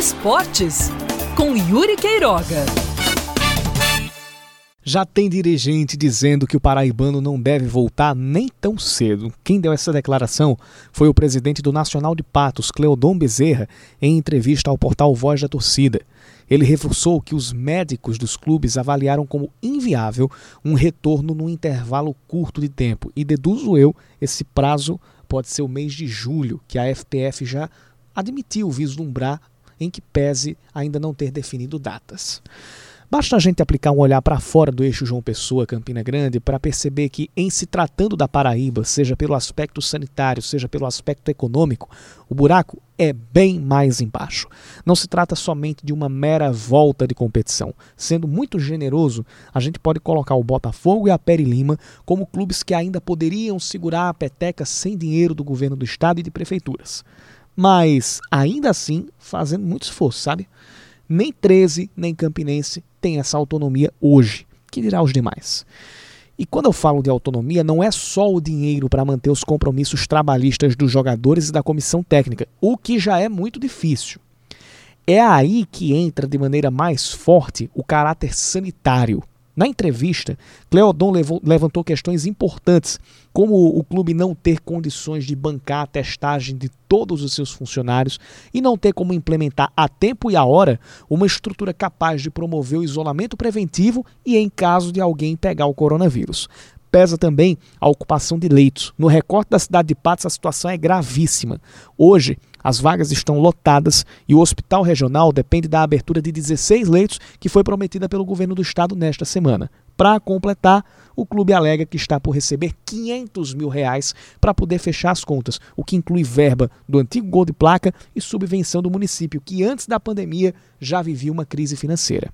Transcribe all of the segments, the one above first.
Esportes com Yuri Queiroga. Já tem dirigente dizendo que o paraibano não deve voltar nem tão cedo. Quem deu essa declaração foi o presidente do Nacional de Patos, Cleodon Bezerra, em entrevista ao portal Voz da Torcida. Ele reforçou que os médicos dos clubes avaliaram como inviável um retorno num intervalo curto de tempo e deduzo eu esse prazo pode ser o mês de julho, que a FPF já admitiu vislumbrar em que pese ainda não ter definido datas. Basta a gente aplicar um olhar para fora do eixo João Pessoa, Campina Grande, para perceber que, em se tratando da Paraíba, seja pelo aspecto sanitário, seja pelo aspecto econômico, o buraco é bem mais embaixo. Não se trata somente de uma mera volta de competição. Sendo muito generoso, a gente pode colocar o Botafogo e a Peri Lima como clubes que ainda poderiam segurar a peteca sem dinheiro do governo do estado e de prefeituras mas ainda assim fazendo muito esforço, sabe? Nem 13, nem Campinense tem essa autonomia hoje, que dirá os demais. E quando eu falo de autonomia, não é só o dinheiro para manter os compromissos trabalhistas dos jogadores e da comissão técnica, o que já é muito difícil. É aí que entra de maneira mais forte o caráter sanitário. Na entrevista, Cleodon levantou questões importantes, como o clube não ter condições de bancar a testagem de todos os seus funcionários e não ter como implementar a tempo e a hora uma estrutura capaz de promover o isolamento preventivo e em caso de alguém pegar o coronavírus pesa também a ocupação de leitos. No recorte da cidade de Patos, a situação é gravíssima. Hoje, as vagas estão lotadas e o hospital regional depende da abertura de 16 leitos que foi prometida pelo governo do estado nesta semana. Para completar, o clube alega que está por receber 500 mil reais para poder fechar as contas, o que inclui verba do antigo gol de placa e subvenção do município, que antes da pandemia já vivia uma crise financeira.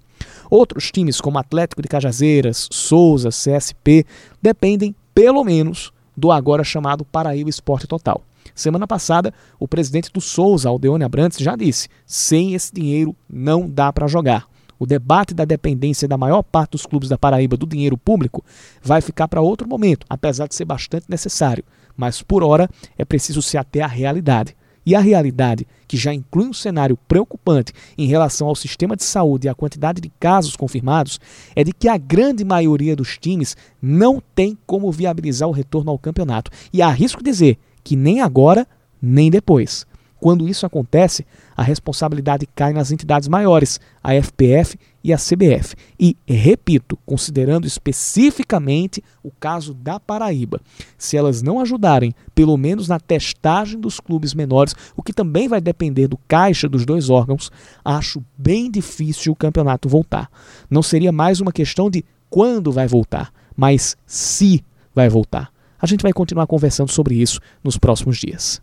Outros times, como Atlético de Cajazeiras, Souza, CSP, dependem, pelo menos, do agora chamado Paraíba Esporte Total. Semana passada, o presidente do Souza, Aldeone Abrantes, já disse: sem esse dinheiro não dá para jogar. O debate da dependência da maior parte dos clubes da Paraíba do dinheiro público vai ficar para outro momento, apesar de ser bastante necessário. Mas, por hora, é preciso se ater à realidade. E a realidade, que já inclui um cenário preocupante em relação ao sistema de saúde e à quantidade de casos confirmados, é de que a grande maioria dos times não tem como viabilizar o retorno ao campeonato. E arrisco dizer que nem agora, nem depois. Quando isso acontece, a responsabilidade cai nas entidades maiores, a FPF e a CBF. E, repito, considerando especificamente o caso da Paraíba, se elas não ajudarem, pelo menos na testagem dos clubes menores, o que também vai depender do caixa dos dois órgãos, acho bem difícil o campeonato voltar. Não seria mais uma questão de quando vai voltar, mas se vai voltar. A gente vai continuar conversando sobre isso nos próximos dias.